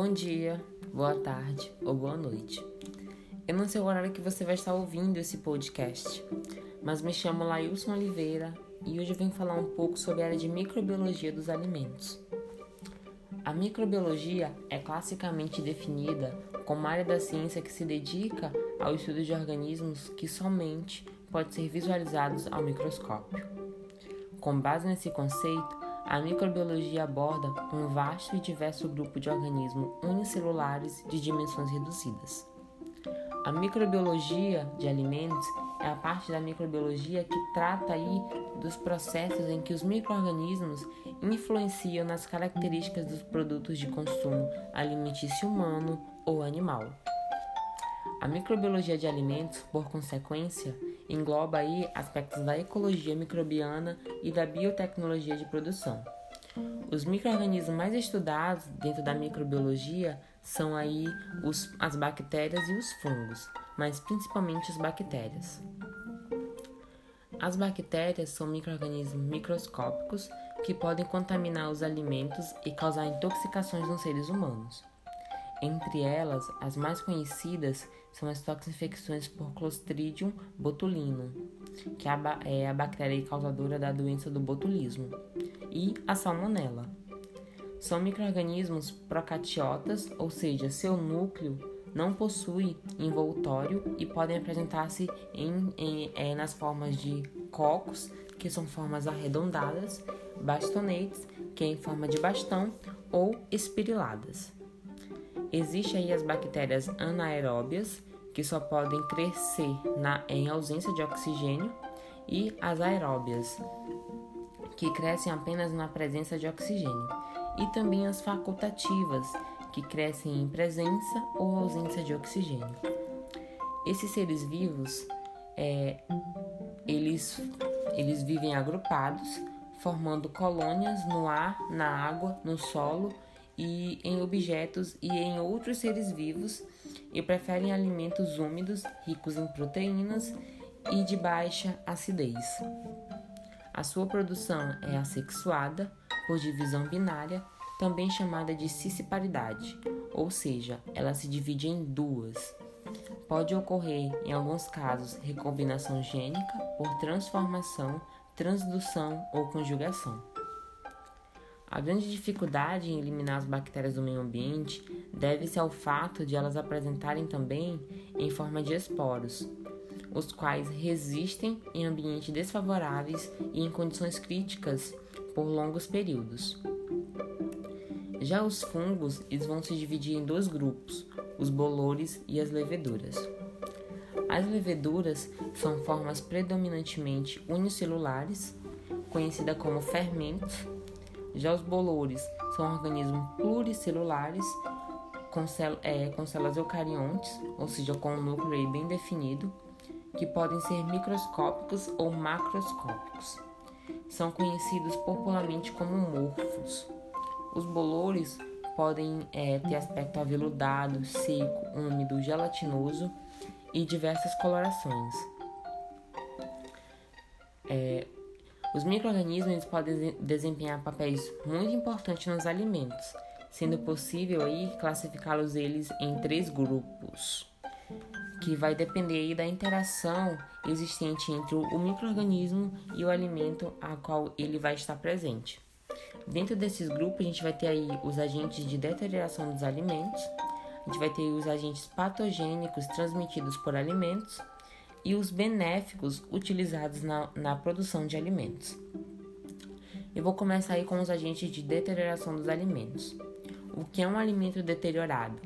Bom dia, boa tarde ou boa noite. Eu não sei o horário que você vai estar ouvindo esse podcast, mas me chamo Lailson Oliveira e hoje eu venho falar um pouco sobre a área de microbiologia dos alimentos. A microbiologia é classicamente definida como área da ciência que se dedica ao estudo de organismos que somente podem ser visualizados ao microscópio. Com base nesse conceito, a microbiologia aborda um vasto e diverso grupo de organismos unicelulares de dimensões reduzidas. A microbiologia de alimentos é a parte da microbiologia que trata aí dos processos em que os microorganismos influenciam nas características dos produtos de consumo alimentício humano ou animal. A microbiologia de alimentos, por consequência, engloba aí aspectos da ecologia microbiana e da biotecnologia de produção. Os microorganismos mais estudados dentro da microbiologia são aí os, as bactérias e os fungos, mas principalmente as bactérias. As bactérias são microorganismos microscópicos que podem contaminar os alimentos e causar intoxicações nos seres humanos. Entre elas, as mais conhecidas são as toxinfecções por Clostridium botulinum, que é a bactéria causadora da doença do botulismo, e a salmonela. São microrganismos procariotas, ou seja, seu núcleo não possui envoltório e podem apresentar-se é, nas formas de cocos, que são formas arredondadas, bastonetes, que é em forma de bastão, ou espiriladas. Existem aí as bactérias anaeróbias, que só podem crescer na, em ausência de oxigênio, e as aeróbias, que crescem apenas na presença de oxigênio, e também as facultativas, que crescem em presença ou ausência de oxigênio. Esses seres vivos, é, eles, eles vivem agrupados, formando colônias no ar, na água, no solo e em objetos e em outros seres vivos e preferem alimentos úmidos, ricos em proteínas e de baixa acidez. A sua produção é assexuada por divisão binária, também chamada de cisparidade, ou seja, ela se divide em duas. Pode ocorrer, em alguns casos, recombinação gênica por transformação, transdução ou conjugação. A grande dificuldade em eliminar as bactérias do meio ambiente deve-se ao fato de elas apresentarem também em forma de esporos, os quais resistem em ambientes desfavoráveis e em condições críticas por longos períodos. Já os fungos eles vão se dividir em dois grupos, os bolores e as leveduras. As leveduras são formas predominantemente unicelulares, conhecidas como fermentos, já os bolores são organismos pluricelulares com, cel é, com células eucariontes, ou seja, com um núcleo bem definido, que podem ser microscópicos ou macroscópicos. São conhecidos popularmente como morfos. Os bolores podem é, ter aspecto aveludado, seco, úmido, gelatinoso e diversas colorações. É, os micro-organismos podem desempenhar papéis muito importantes nos alimentos, sendo possível aí classificá-los eles em três grupos, que vai depender aí da interação existente entre o microorganismo e o alimento a qual ele vai estar presente. Dentro desses grupos, a gente vai ter aí os agentes de deterioração dos alimentos, a gente vai ter os agentes patogênicos transmitidos por alimentos e os benéficos utilizados na, na produção de alimentos. Eu vou começar aí com os agentes de deterioração dos alimentos. O que é um alimento deteriorado?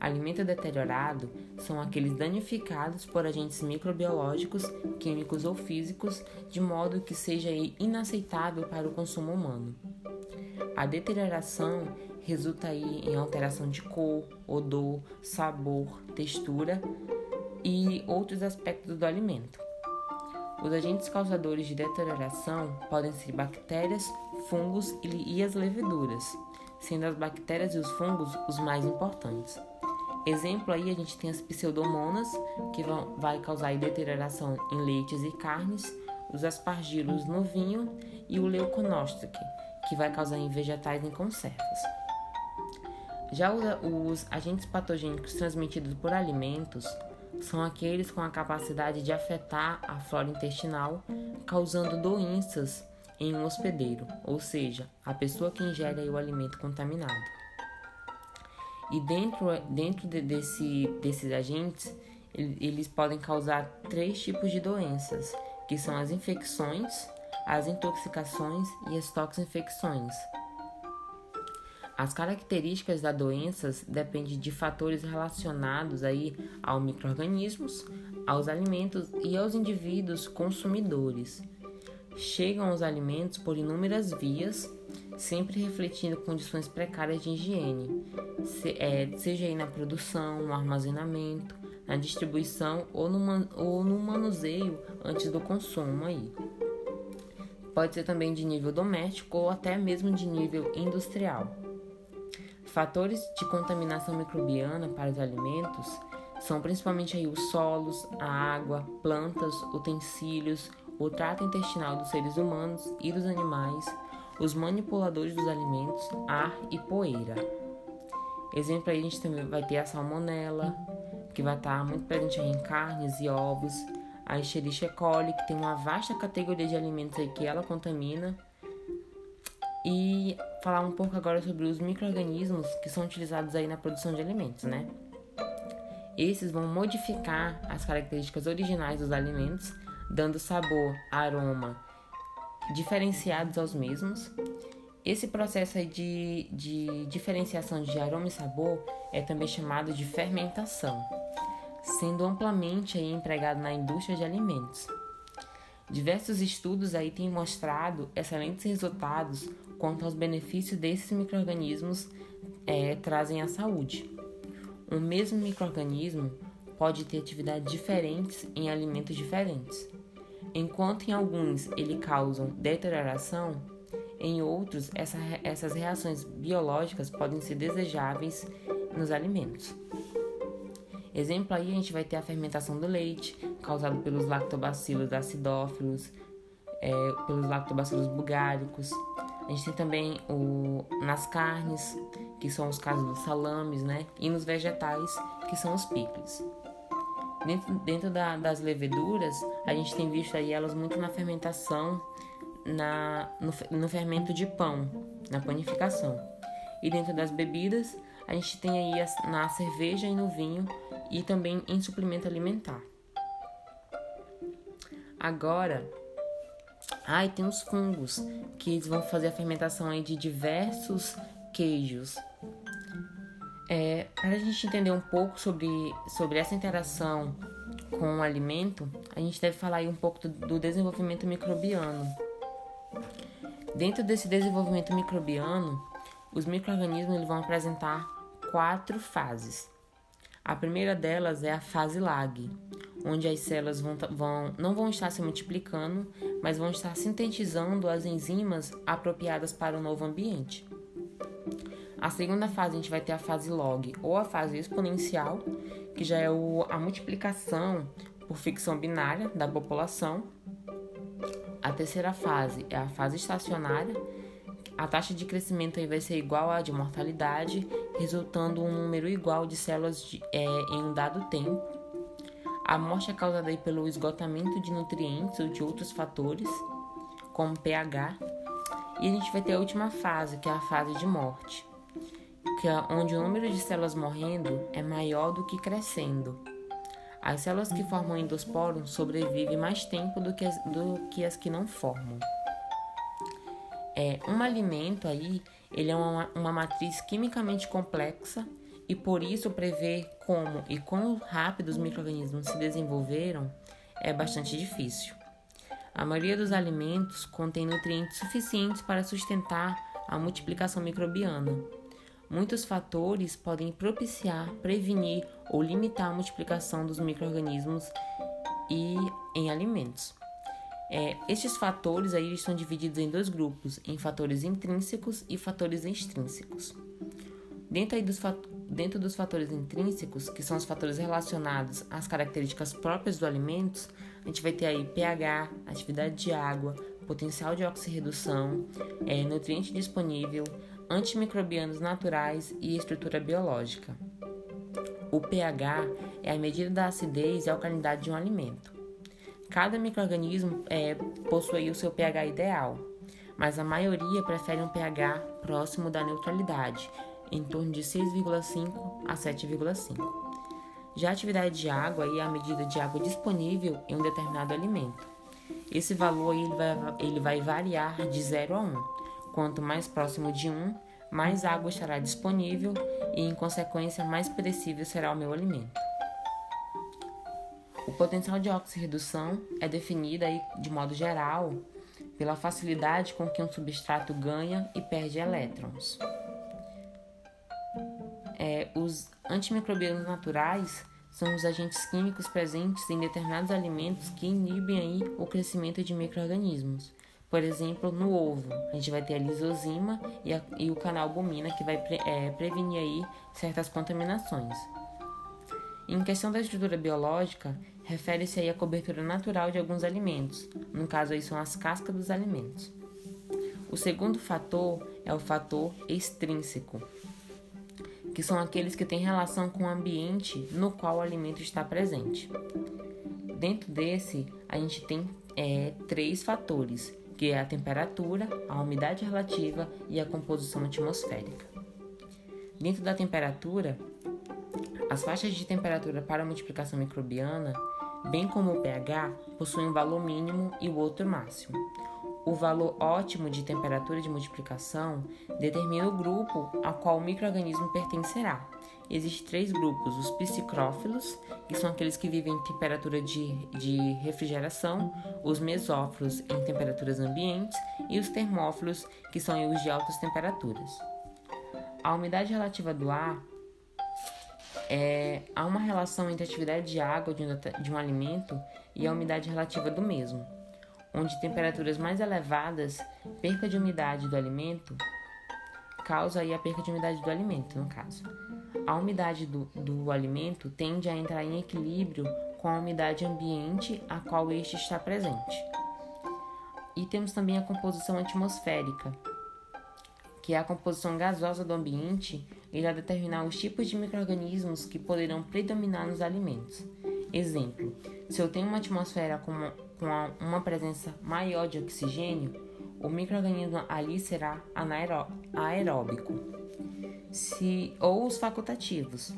Alimento deteriorado são aqueles danificados por agentes microbiológicos, químicos ou físicos, de modo que seja inaceitável para o consumo humano. A deterioração resulta aí em alteração de cor, odor, sabor, textura e outros aspectos do alimento. Os agentes causadores de deterioração podem ser bactérias, fungos e as leveduras, sendo as bactérias e os fungos os mais importantes. Exemplo aí a gente tem as pseudomonas, que vão, vai causar deterioração em leites e carnes, os aspargilos no vinho e o leuconostoque, que vai causar em vegetais em conservas. Já os agentes patogênicos transmitidos por alimentos são aqueles com a capacidade de afetar a flora intestinal, causando doenças em um hospedeiro, ou seja, a pessoa que ingere o alimento contaminado. E dentro, dentro de, desse, desses agentes, eles podem causar três tipos de doenças, que são as infecções, as intoxicações e as toxinfecções. As características das doenças dependem de fatores relacionados aí aos microrganismos, aos alimentos e aos indivíduos consumidores. Chegam aos alimentos por inúmeras vias, sempre refletindo condições precárias de higiene, é, seja aí na produção, no armazenamento, na distribuição ou no, ou no manuseio antes do consumo aí. Pode ser também de nível doméstico ou até mesmo de nível industrial. Fatores de contaminação microbiana para os alimentos são principalmente aí os solos, a água, plantas, utensílios, o trato intestinal dos seres humanos e dos animais, os manipuladores dos alimentos, ar e poeira. Exemplo aí a gente também vai ter a salmonela, que vai estar muito presente em carnes e ovos, a Escherichia coli, que tem uma vasta categoria de alimentos aí que ela contamina, e falar um pouco agora sobre os micro-organismos que são utilizados aí na produção de alimentos, né? Esses vão modificar as características originais dos alimentos, dando sabor, aroma diferenciados aos mesmos. Esse processo de, de diferenciação de aroma e sabor é também chamado de fermentação, sendo amplamente empregado na indústria de alimentos. Diversos estudos aí têm mostrado excelentes resultados quanto aos benefícios desses microrganismos é, trazem à saúde. O mesmo microorganismo pode ter atividades diferentes em alimentos diferentes. Enquanto em alguns ele causam deterioração, em outros essa, essas reações biológicas podem ser desejáveis nos alimentos. Exemplo aí a gente vai ter a fermentação do leite, causado pelos lactobacilos acidófilos, é, pelos lactobacilos bulgáricos. A gente tem também o, nas carnes, que são os casos dos salames, né? E nos vegetais, que são os picles. Dentro, dentro da, das leveduras, a gente tem visto aí elas muito na fermentação, na, no, no fermento de pão, na panificação. E dentro das bebidas, a gente tem aí na cerveja e no vinho e também em suplemento alimentar. Agora, ai, tem os fungos que eles vão fazer a fermentação aí de diversos queijos. É, para a gente entender um pouco sobre, sobre essa interação com o alimento, a gente deve falar aí um pouco do, do desenvolvimento microbiano. Dentro desse desenvolvimento microbiano, os micro-organismos vão apresentar quatro fases. A primeira delas é a fase lag, onde as células vão, vão, não vão estar se multiplicando, mas vão estar sintetizando as enzimas apropriadas para o novo ambiente. A segunda fase a gente vai ter a fase log, ou a fase exponencial, que já é o, a multiplicação por ficção binária da população. A terceira fase é a fase estacionária, a taxa de crescimento aí vai ser igual à de mortalidade, resultando um número igual de células de, é, em um dado tempo. A morte é causada aí pelo esgotamento de nutrientes ou de outros fatores, como pH. E a gente vai ter a última fase, que é a fase de morte, que é onde o número de células morrendo é maior do que crescendo. As células que formam endosporos sobrevivem mais tempo do que as, do que, as que não formam. É, um alimento aí, ele é uma, uma matriz quimicamente complexa e por isso prever como e quão rápido os microrganismos se desenvolveram é bastante difícil. A maioria dos alimentos contém nutrientes suficientes para sustentar a multiplicação microbiana. Muitos fatores podem propiciar, prevenir ou limitar a multiplicação dos microrganismos e em alimentos. É, estes fatores aí estão divididos em dois grupos, em fatores intrínsecos e fatores extrínsecos. Dentro, dos, dentro dos fatores intrínsecos, que são os fatores relacionados às características próprias do alimento, a gente vai ter aí pH, atividade de água, potencial de oxirredução, é, nutriente disponível, antimicrobianos naturais e estrutura biológica. O pH é a medida da acidez e alcalinidade de um alimento. Cada microorganismo é, possui o seu pH ideal, mas a maioria prefere um pH próximo da neutralidade, em torno de 6,5 a 7,5. Já a atividade de água é a medida de água disponível em um determinado alimento. Esse valor ele vai, ele vai variar de 0 a 1. Quanto mais próximo de 1, mais água estará disponível e, em consequência, mais perecível será o meu alimento. O potencial de oxirredução é definido aí, de modo geral pela facilidade com que um substrato ganha e perde elétrons. É, os antimicrobianos naturais são os agentes químicos presentes em determinados alimentos que inibem aí o crescimento de microorganismos. Por exemplo, no ovo, a gente vai ter a lisozima e, a, e o canalbumina que vai pre, é, prevenir aí certas contaminações. Em questão da estrutura biológica, refere-se aí à cobertura natural de alguns alimentos. No caso aí são as cascas dos alimentos. O segundo fator é o fator extrínseco, que são aqueles que têm relação com o ambiente no qual o alimento está presente. Dentro desse, a gente tem é, três fatores, que é a temperatura, a umidade relativa e a composição atmosférica. Dentro da temperatura, as faixas de temperatura para multiplicação microbiana, bem como o pH, possuem um valor mínimo e o outro máximo. O valor ótimo de temperatura de multiplicação determina o grupo ao qual o microorganismo pertencerá. Existem três grupos: os psicrófilos, que são aqueles que vivem em temperatura de, de refrigeração, os mesófilos em temperaturas ambientes e os termófilos, que são os de altas temperaturas. A umidade relativa do ar é, há uma relação entre a atividade de água de um, de um alimento e a umidade relativa do mesmo onde temperaturas mais elevadas, perca de umidade do alimento, causa aí a perca de umidade do alimento, no caso. A umidade do, do alimento tende a entrar em equilíbrio com a umidade ambiente a qual este está presente. E temos também a composição atmosférica, que é a composição gasosa do ambiente, irá determinar os tipos de microrganismos que poderão predominar nos alimentos. Exemplo: se eu tenho uma atmosfera com uma, com uma presença maior de oxigênio, o microorganismo ali será anaeróbico. Se, ou os facultativos.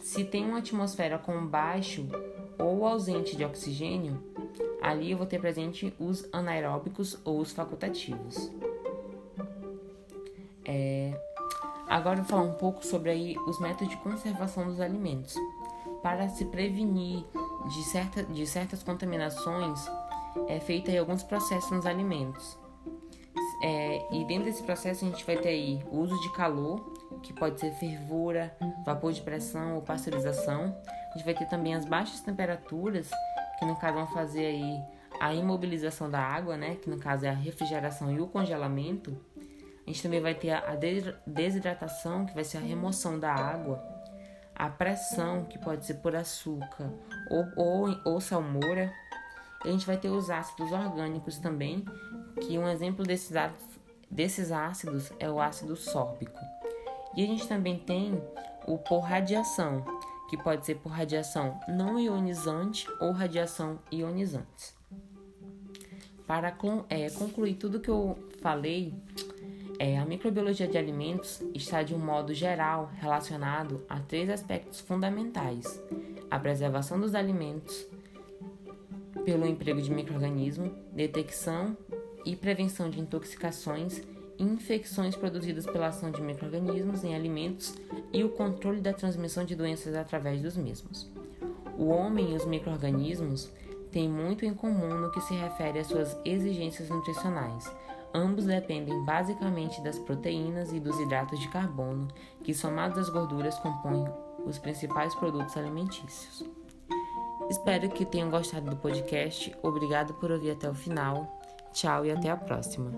Se tem uma atmosfera com baixo ou ausente de oxigênio, ali eu vou ter presente os anaeróbicos ou os facultativos. É... Agora vou falar um pouco sobre aí os métodos de conservação dos alimentos para se prevenir de, certa, de certas contaminações, é feita aí alguns processos nos alimentos. É, e dentro desse processo a gente vai ter aí o uso de calor, que pode ser fervura, vapor de pressão ou pasteurização. A gente vai ter também as baixas temperaturas, que no caso vão fazer aí a imobilização da água, né, que no caso é a refrigeração e o congelamento. A gente também vai ter a desidratação, que vai ser a remoção da água a pressão, que pode ser por açúcar ou, ou, ou salmoura. A gente vai ter os ácidos orgânicos também, que um exemplo desses ácidos, desses ácidos é o ácido sórbico. E a gente também tem o por radiação, que pode ser por radiação não ionizante ou radiação ionizante. Para é, concluir tudo que eu falei, é, a microbiologia de alimentos está de um modo geral relacionado a três aspectos fundamentais: a preservação dos alimentos pelo emprego de microorganismos, detecção e prevenção de intoxicações e infecções produzidas pela ação de microorganismos em alimentos e o controle da transmissão de doenças através dos mesmos. O homem e os microorganismos têm muito em comum no que se refere às suas exigências nutricionais Ambos dependem basicamente das proteínas e dos hidratos de carbono, que somados às gorduras compõem os principais produtos alimentícios. Espero que tenham gostado do podcast. Obrigado por ouvir até o final. Tchau e até a próxima.